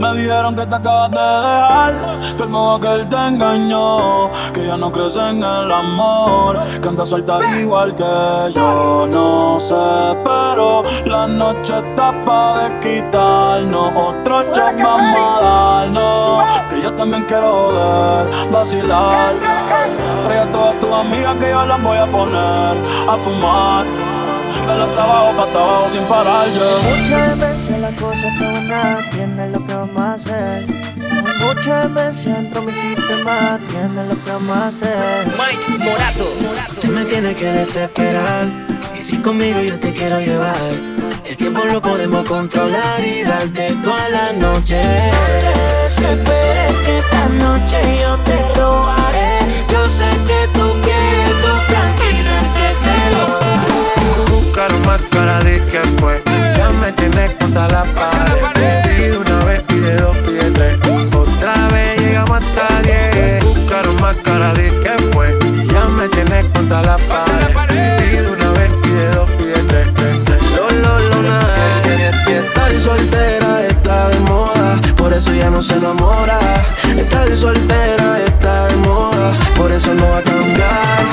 Me dijeron que te acabas de dejar, que el modo que él te engañó, que ya no crees en el amor, que anda suelta igual que yo. No sé, pero la noche está pa' de quitarnos, otro shot vamos a darnos, que yo también quiero ver, vacilar. Trae a todas tus amigas que yo las voy a poner a fumar. De hasta abajo pa' abajo sin parar, Muchas veces la cosa está buena, entiendes lo que. Muchas veces entro mi sistema, entiendes lo que vamos a hacer. Mike Morato. Usted me tiene que desesperar. Y si conmigo yo te quiero llevar, el tiempo lo podemos controlar y darte toda la noche. Desesperes que esta noche ya no se enamora. Estar soltera está de moda. Por eso no va a cambiar.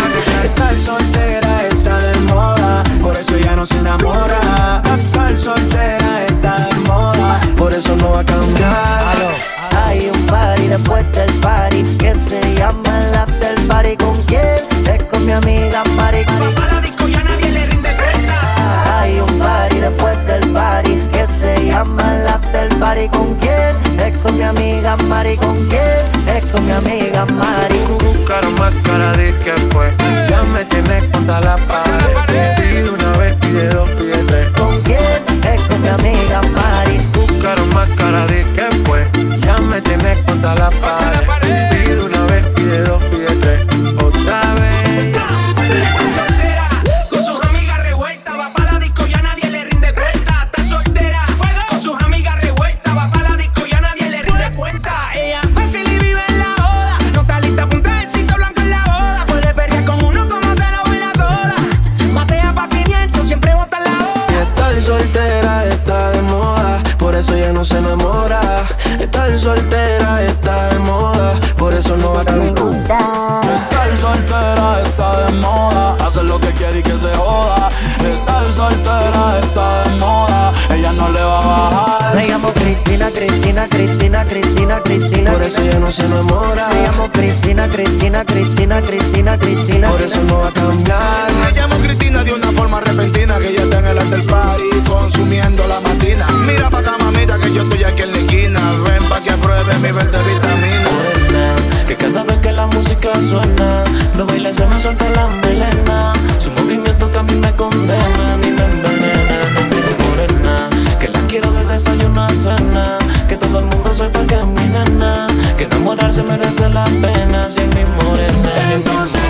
Amiga Mari. ¿Con quién? Es con mi amiga Mari. Buscaron más cara de que fue. Ya me tienes contra la pared. Pide una vez, pide dos, pide tres. ¿Con quién? Es con mi amiga Mari. Buscaron más cara de que fue. Ya me tienes contra la pared. No se enamora. Estar soltera está de moda, por eso no va a cambiar. Estar soltera está de moda, hacer lo que quiere y que se joda. Estar soltera está de moda, ella no le va a bajar. Me llamo Cristina, Cristina, Cristina, Cristina, Cristina. Por eso ya no se enamora. Me llamo Cristina, Cristina, Cristina, Cristina, Cristina. Por eso no va a cambiar. Me llamo Cristina de una forma repentina Que ya está en el after party consumiendo la yo estoy aquí en la esquina Ven pa' que pruebe mi verde vitamina Que cada vez que la música suena, los bailes se me suelta la melena. Su movimiento que a mí me condena, ni me envenena. Morena, que la quiero de desayuno a cena. Que todo el mundo sepa que es mi nena. Que enamorarse merece la pena, si es mi morena. Entonces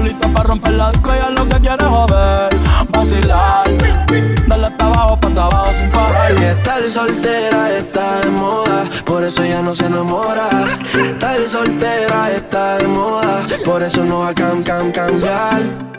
Solita para romper la disco, lo que quiere joder, vacilar. Dale hasta abajo, pa' hasta abajo sin parar. Y estar soltera está de moda, por eso ya no se enamora. Estar soltera está de moda, por eso no va a cam, cam, cambiar.